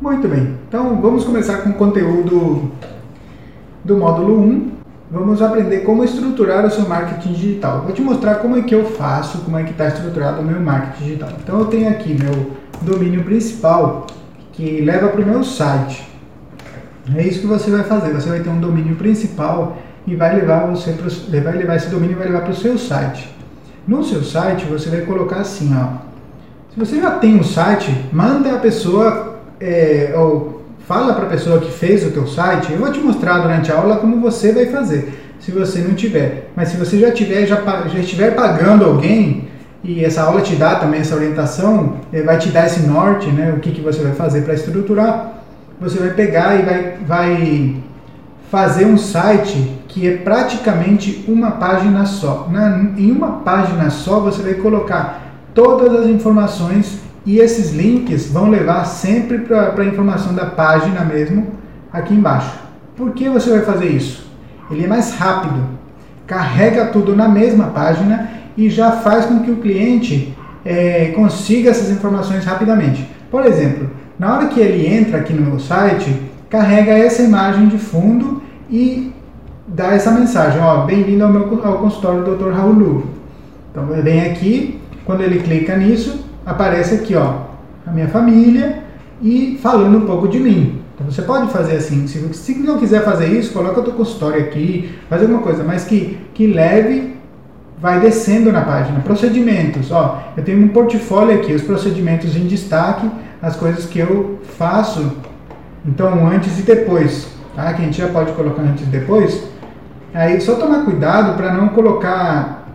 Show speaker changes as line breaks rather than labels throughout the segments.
Muito bem, então vamos começar com o conteúdo do módulo 1. Vamos aprender como estruturar o seu marketing digital. Vou te mostrar como é que eu faço, como é que está estruturado o meu marketing digital. Então eu tenho aqui meu domínio principal que leva para o meu site. É isso que você vai fazer. Você vai ter um domínio principal e vai levar você pro, vai levar esse domínio vai levar para o seu site. No seu site você vai colocar assim, ó. Se você já tem um site, manda a pessoa é, ou fala para a pessoa que fez o teu site. Eu vou te mostrar durante a aula como você vai fazer. Se você não tiver, mas se você já tiver, já, já estiver pagando alguém e essa aula te dá também essa orientação, é, vai te dar esse norte, né? O que, que você vai fazer para estruturar. Você vai pegar e vai, vai fazer um site que é praticamente uma página só. Na, em uma página só você vai colocar todas as informações e esses links vão levar sempre para a informação da página mesmo aqui embaixo. Por que você vai fazer isso? Ele é mais rápido, carrega tudo na mesma página e já faz com que o cliente é, consiga essas informações rapidamente. Por exemplo, na hora que ele entra aqui no meu site, carrega essa imagem de fundo e dá essa mensagem, ó, bem-vindo ao meu ao consultório do Dr. Raul Lu. Então vem aqui, quando ele clica nisso, aparece aqui, ó, a minha família e falando um pouco de mim. Então você pode fazer assim, se, se não quiser fazer isso, coloca o teu consultório aqui, faz alguma coisa, mas que, que leve, vai descendo na página. Procedimentos, ó, eu tenho um portfólio aqui, os procedimentos em destaque, as coisas que eu faço, então antes e depois, tá? Que a gente já pode colocar antes e depois. Aí só tomar cuidado para não colocar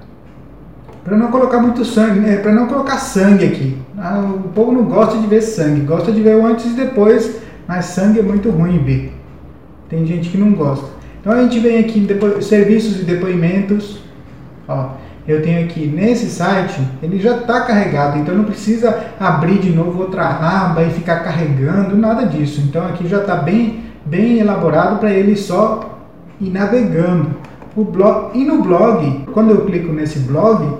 para não colocar muito sangue, né? para não colocar sangue aqui. Ah, o povo não gosta de ver sangue, gosta de ver o antes e depois, mas sangue é muito ruim ver. Tem gente que não gosta. Então a gente vem aqui em depo... serviços e depoimentos. Ó, eu tenho aqui nesse site, ele já está carregado, então não precisa abrir de novo outra aba e ficar carregando, nada disso. Então aqui já está bem, bem elaborado para ele só ir navegando. O blog, e no blog, quando eu clico nesse blog,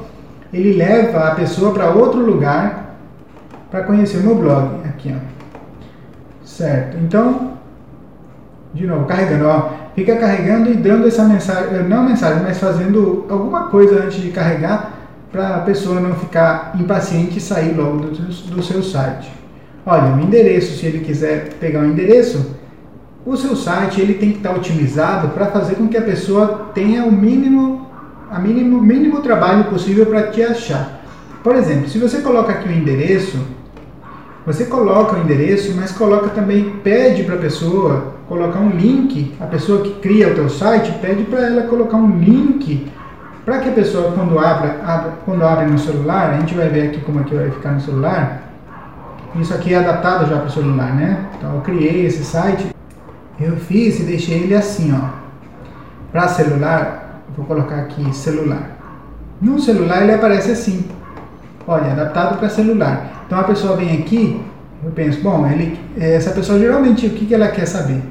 ele leva a pessoa para outro lugar para conhecer o meu blog. Aqui, ó. Certo. Então, de novo, carregando, ó. Fica carregando e dando essa mensagem, eh, não mensagem, mas fazendo alguma coisa antes de carregar para a pessoa não ficar impaciente e sair logo do, do seu site. Olha, o endereço, se ele quiser pegar o endereço, o seu site ele tem que estar otimizado para fazer com que a pessoa tenha o mínimo a mínimo, mínimo trabalho possível para te achar. Por exemplo, se você coloca aqui o endereço, você coloca o endereço, mas coloca também, pede para a pessoa colocar um link, a pessoa que cria o teu site, pede para ela colocar um link para que a pessoa quando abra, quando abre no celular, a gente vai ver aqui como é que vai ficar no celular. Isso aqui é adaptado já para o celular, né? Então eu criei esse site, eu fiz e deixei ele assim, ó. Para celular, Vou colocar aqui celular. No celular ele aparece assim. Olha, adaptado para celular. Então a pessoa vem aqui, eu penso, bom, ele, essa pessoa geralmente o que, que ela quer saber?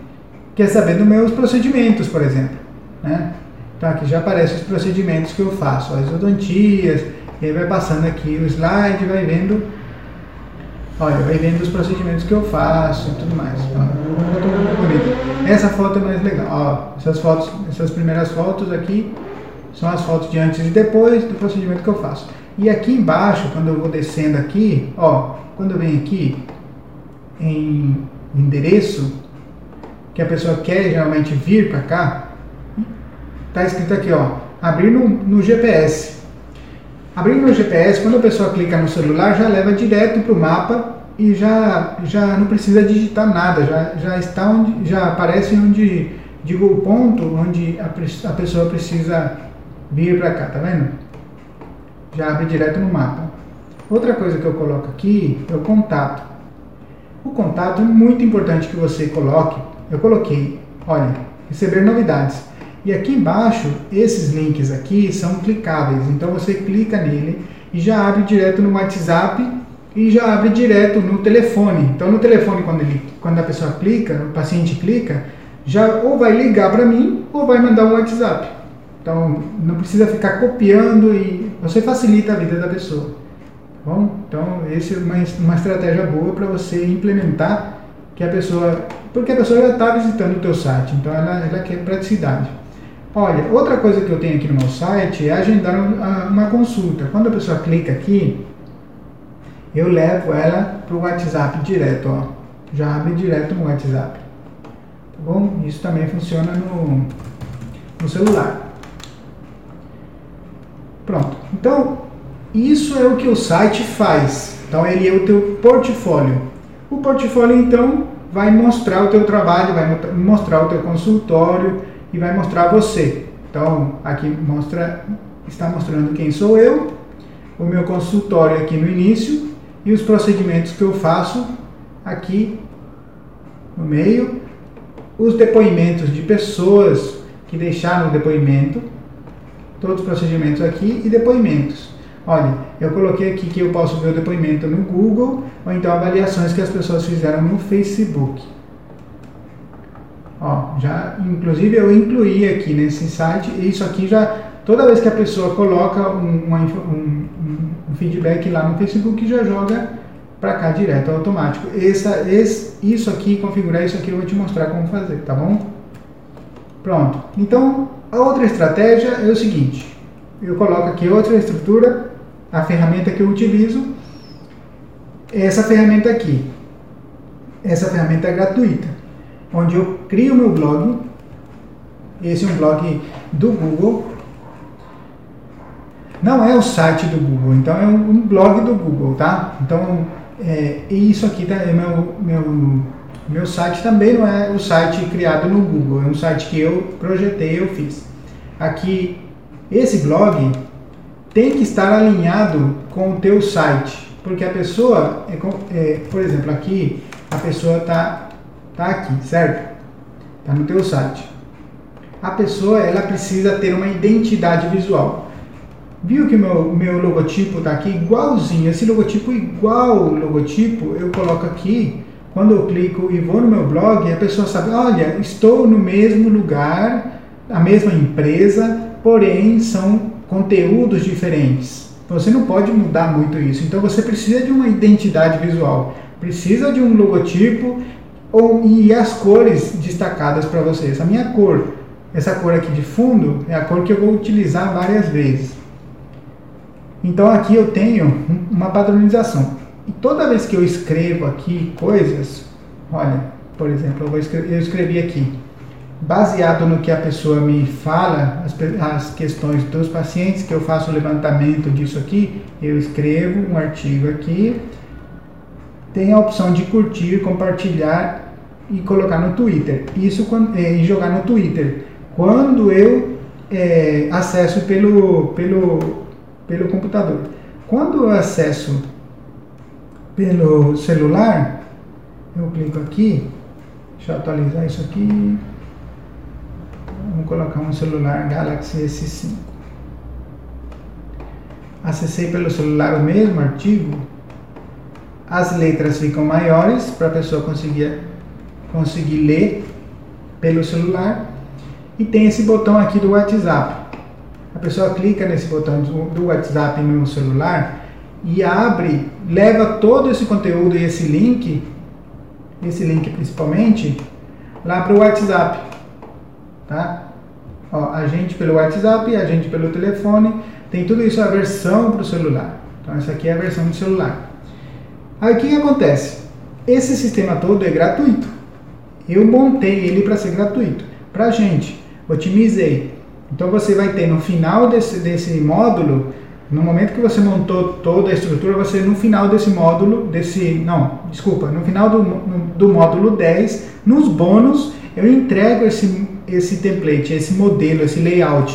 Quer saber dos meus procedimentos, por exemplo. Né? Então aqui já aparecem os procedimentos que eu faço, as odontias, e aí vai passando aqui o slide, vai vendo, olha, vai vendo os procedimentos que eu faço e tudo mais. Essa foto é mais legal. Ó, essas fotos, essas primeiras fotos aqui são as fotos de antes e depois do procedimento que eu faço. E aqui embaixo, quando eu vou descendo aqui, ó, quando eu venho aqui em endereço, que a pessoa quer geralmente vir para cá, tá escrito aqui, ó, abrir no, no GPS. Abrindo no GPS, quando a pessoa clica no celular, já leva direto para o mapa e já, já não precisa digitar nada, já, já está onde, já aparece onde, digo o ponto onde a, a pessoa precisa vir para cá, tá vendo? Já abre direto no mapa. Outra coisa que eu coloco aqui é o contato. O contato é muito importante que você coloque. Eu coloquei, olha, receber novidades. E aqui embaixo, esses links aqui são clicáveis. Então você clica nele e já abre direto no WhatsApp e já abre direto no telefone. Então no telefone quando ele, quando a pessoa clica, o paciente clica, já ou vai ligar para mim ou vai mandar um WhatsApp. Então não precisa ficar copiando e você facilita a vida da pessoa. Tá bom, então essa é uma, uma estratégia boa para você implementar, que a pessoa, porque a pessoa já está visitando o teu site, então ela, ela quer praticidade. Olha, outra coisa que eu tenho aqui no meu site é agendar uma consulta. Quando a pessoa clica aqui, eu levo ela para o WhatsApp direto, ó. Já abre direto no WhatsApp. Tá bom? Isso também funciona no, no celular. Pronto. Então, isso é o que o site faz. Então, ele é o teu portfólio. O portfólio, então, vai mostrar o teu trabalho, vai mostrar o teu consultório e vai mostrar você. Então, aqui mostra, está mostrando quem sou eu, o meu consultório aqui no início e os procedimentos que eu faço aqui no meio, os depoimentos de pessoas que deixaram o depoimento, todos os procedimentos aqui e depoimentos. Olha, eu coloquei aqui que eu posso ver o depoimento no Google ou então avaliações que as pessoas fizeram no Facebook. Ó, já, inclusive eu incluí aqui nesse site, isso aqui já, toda vez que a pessoa coloca um, um, um, um feedback lá no Facebook, já joga para cá direto, automático. Essa, esse, isso aqui, configurar isso aqui, eu vou te mostrar como fazer, tá bom? Pronto. Então, a outra estratégia é o seguinte, eu coloco aqui outra estrutura, a ferramenta que eu utilizo, essa ferramenta aqui. Essa ferramenta é gratuita onde eu crio meu blog. Esse é um blog do Google. Não é o site do Google, então é um blog do Google, tá? Então, é, isso aqui tá, é meu, meu, meu site também não é o site criado no Google, é um site que eu projetei, eu fiz. Aqui, esse blog tem que estar alinhado com o teu site, porque a pessoa, é, é, por exemplo, aqui a pessoa está Tá aqui, certo? Tá no teu site. A pessoa, ela precisa ter uma identidade visual. Viu que meu, meu logotipo tá aqui igualzinho, esse logotipo igual logotipo, eu coloco aqui, quando eu clico e vou no meu blog, a pessoa sabe, olha, estou no mesmo lugar, a mesma empresa, porém são conteúdos diferentes. Você não pode mudar muito isso. Então você precisa de uma identidade visual, precisa de um logotipo ou, e as cores destacadas para vocês. A minha cor, essa cor aqui de fundo, é a cor que eu vou utilizar várias vezes. Então aqui eu tenho uma padronização. E toda vez que eu escrevo aqui coisas, olha, por exemplo, eu, escrever, eu escrevi aqui, baseado no que a pessoa me fala, as, as, questões dos pacientes, que eu faço o levantamento disso aqui, eu escrevo um artigo aqui, tem a opção de curtir, compartilhar e colocar no Twitter. Isso é, e jogar no Twitter. Quando eu é, acesso pelo, pelo, pelo computador. Quando eu acesso pelo celular, eu clico aqui, deixa eu atualizar isso aqui. Vamos colocar um celular Galaxy S5. Acessei pelo celular o mesmo artigo, as letras ficam maiores para a pessoa conseguir, conseguir ler pelo celular e tem esse botão aqui do WhatsApp. Pessoa clica nesse botão do WhatsApp no celular e abre, leva todo esse conteúdo e esse link, esse link principalmente, lá para o WhatsApp, tá? Ó, a gente pelo WhatsApp, a gente pelo telefone, tem tudo isso a versão para o celular. Então essa aqui é a versão do celular. Aí o que, que acontece? Esse sistema todo é gratuito. Eu montei ele para ser gratuito. Para gente, otimizei. Então você vai ter no final desse, desse módulo, no momento que você montou toda a estrutura, você no final desse módulo, desse, não, desculpa, no final do, do módulo 10, nos bônus, eu entrego esse, esse template, esse modelo, esse layout,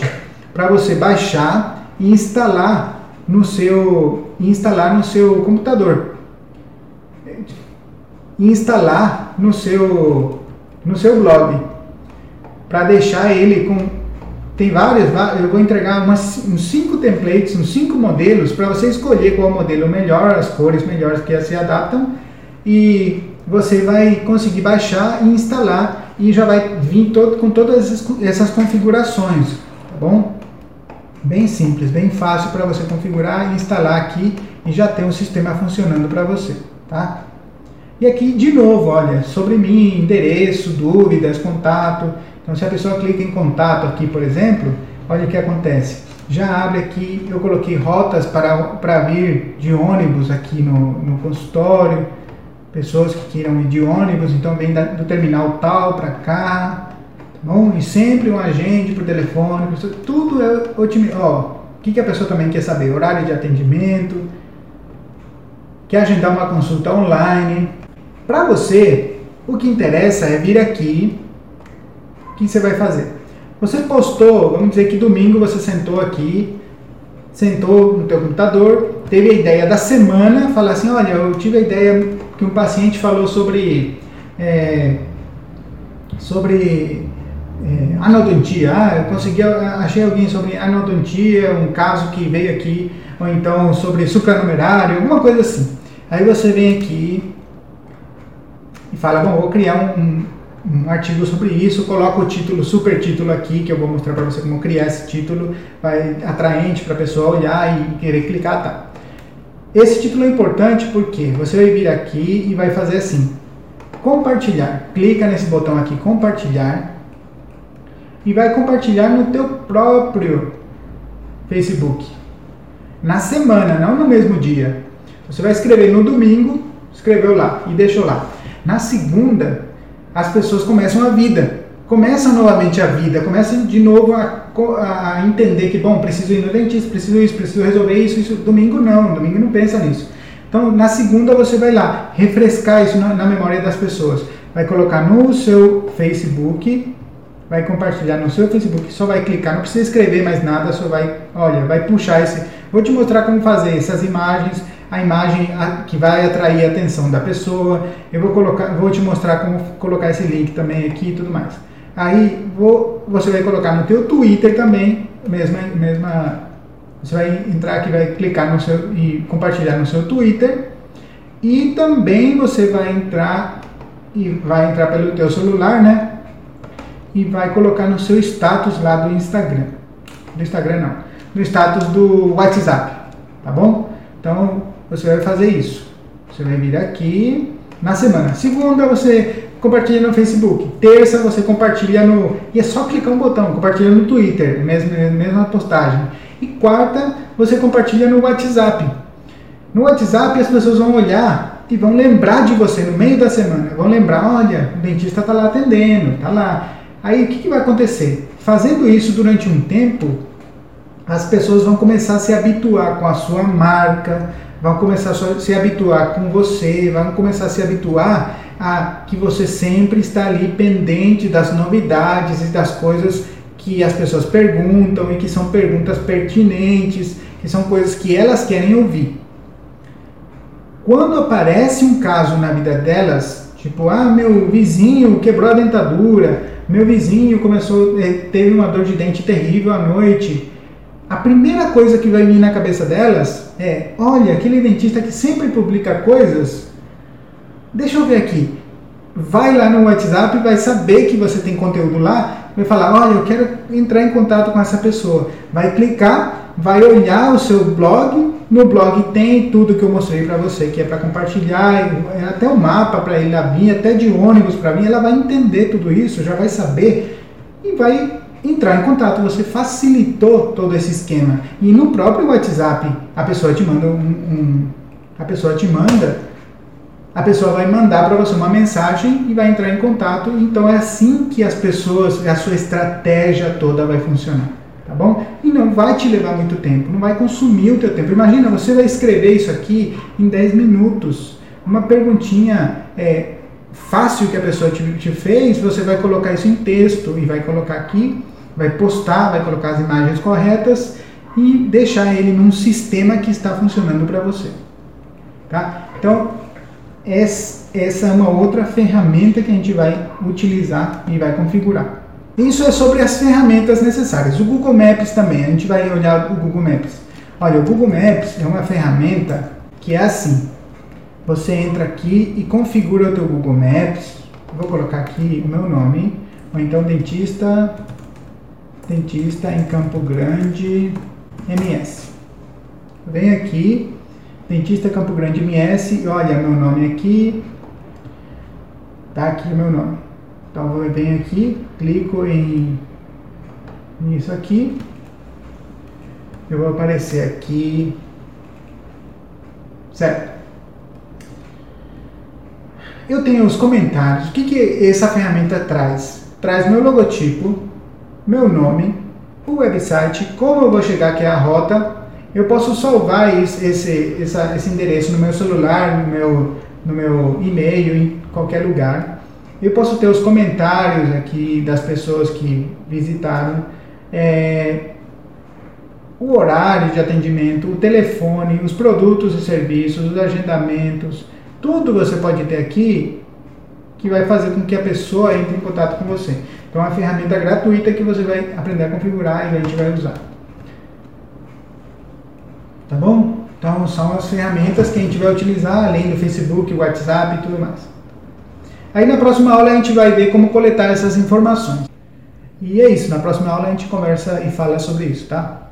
para você baixar e instalar no seu, instalar no seu computador instalar no seu, no seu blog. Para deixar ele com. Tem várias, eu vou entregar umas, uns cinco templates, uns cinco modelos, para você escolher qual modelo melhor, as cores melhores que se adaptam. E você vai conseguir baixar e instalar e já vai vir todo, com todas essas configurações, tá bom? Bem simples, bem fácil para você configurar e instalar aqui e já ter um sistema funcionando para você, tá? E aqui, de novo, olha, sobre mim, endereço, dúvidas, contato. Então, se a pessoa clica em contato aqui, por exemplo, olha o que acontece. Já abre aqui, eu coloquei rotas para, para vir de ônibus aqui no, no consultório, pessoas que queiram ir de ônibus, então vem da, do terminal tal para cá, tá bom? E sempre um agente por telefone, tudo é otimizado. O que, que a pessoa também quer saber? Horário de atendimento, quer agendar uma consulta online. Para você, o que interessa é vir aqui, o que você vai fazer? Você postou, vamos dizer que domingo você sentou aqui, sentou no teu computador, teve a ideia da semana, falar assim, olha, eu tive a ideia que um paciente falou sobre é, sobre é, anodontia. Ah, eu consegui, achei alguém sobre anodontia, um caso que veio aqui, ou então sobre supranumerário, alguma coisa assim. Aí você vem aqui e fala, bom, vou criar um, um artigo sobre isso, coloca o título, super título aqui, que eu vou mostrar para você como criar esse título, vai atraente para a pessoa olhar e querer clicar, tá? Esse título é importante porque você vai vir aqui e vai fazer assim, compartilhar, clica nesse botão aqui, compartilhar, e vai compartilhar no teu próprio Facebook, na semana, não no mesmo dia. Você vai escrever no domingo, escreveu lá e deixou lá. Na segunda, as pessoas começam a vida, começam novamente a vida, começam de novo a, a entender que, bom, preciso ir no dentista, preciso isso, preciso resolver isso, isso. Domingo não, domingo não pensa nisso. Então, na segunda você vai lá, refrescar isso na, na memória das pessoas. Vai colocar no seu Facebook, vai compartilhar no seu Facebook, só vai clicar, não precisa escrever mais nada, só vai, olha, vai puxar esse. Vou te mostrar como fazer essas imagens a imagem que vai atrair a atenção da pessoa. Eu vou colocar, vou te mostrar como colocar esse link também aqui e tudo mais. Aí vou, você vai colocar no teu Twitter também, mesma, mesma, você vai entrar aqui, vai clicar no seu e compartilhar no seu Twitter. E também você vai entrar e vai entrar pelo teu celular, né? E vai colocar no seu status lá do Instagram. Do Instagram não, no status do WhatsApp, tá bom? Então, você vai fazer isso. Você vai vir aqui na semana. Segunda você compartilha no Facebook. Terça você compartilha no. E é só clicar um botão, compartilha no Twitter, mesma, mesma postagem. E quarta, você compartilha no WhatsApp. No WhatsApp as pessoas vão olhar e vão lembrar de você no meio da semana. Vão lembrar, olha, o dentista está lá atendendo, está lá. Aí o que, que vai acontecer? Fazendo isso durante um tempo, as pessoas vão começar a se habituar com a sua marca, vão começar a se habituar com você, vão começar a se habituar a que você sempre está ali pendente das novidades e das coisas que as pessoas perguntam e que são perguntas pertinentes, que são coisas que elas querem ouvir. Quando aparece um caso na vida delas, tipo, ah, meu vizinho quebrou a dentadura, meu vizinho começou, eh, teve uma dor de dente terrível à noite, a primeira coisa que vai vir na cabeça delas é: olha, aquele dentista que sempre publica coisas, deixa eu ver aqui. Vai lá no WhatsApp, vai saber que você tem conteúdo lá, vai falar: olha, eu quero entrar em contato com essa pessoa. Vai clicar, vai olhar o seu blog. No blog tem tudo que eu mostrei para você, que é para compartilhar, é até o mapa para ele vir, até de ônibus para mim. Ela vai entender tudo isso, já vai saber e vai entrar em contato, você facilitou todo esse esquema. E no próprio WhatsApp, a pessoa te manda um, um a pessoa te manda, a pessoa vai mandar para você uma mensagem e vai entrar em contato. Então é assim que as pessoas, a sua estratégia toda vai funcionar, tá bom? E não vai te levar muito tempo, não vai consumir o teu tempo. Imagina, você vai escrever isso aqui em 10 minutos. Uma perguntinha é, fácil que a pessoa te, te, fez, você vai colocar isso em texto e vai colocar aqui vai postar, vai colocar as imagens corretas e deixar ele num sistema que está funcionando para você. Tá? Então, essa é uma outra ferramenta que a gente vai utilizar e vai configurar. Isso é sobre as ferramentas necessárias. O Google Maps também, a gente vai olhar o Google Maps. Olha, o Google Maps é uma ferramenta que é assim. Você entra aqui e configura o teu Google Maps. Vou colocar aqui o meu nome, ou então dentista dentista em Campo Grande, MS. Vem aqui, dentista Campo Grande MS, olha meu nome aqui, tá aqui meu nome. Então eu venho aqui, clico em isso aqui, eu vou aparecer aqui, certo? Eu tenho os comentários. O que, que essa ferramenta traz? Traz meu logotipo, meu nome, o website, como eu vou chegar aqui a rota. Eu posso salvar esse, esse, esse endereço no meu celular, no meu, no meu e-mail, em qualquer lugar. Eu posso ter os comentários aqui das pessoas que visitaram, é, o horário de atendimento, o telefone, os produtos e serviços, os agendamentos, tudo você pode ter aqui que vai fazer com que a pessoa entre em contato com você. Então, é uma ferramenta gratuita que você vai aprender a configurar e a gente vai usar. Tá bom? Então, são as ferramentas que a gente vai utilizar, além do Facebook, WhatsApp e tudo mais. Aí, na próxima aula, a gente vai ver como coletar essas informações. E é isso. Na próxima aula, a gente conversa e fala sobre isso, tá?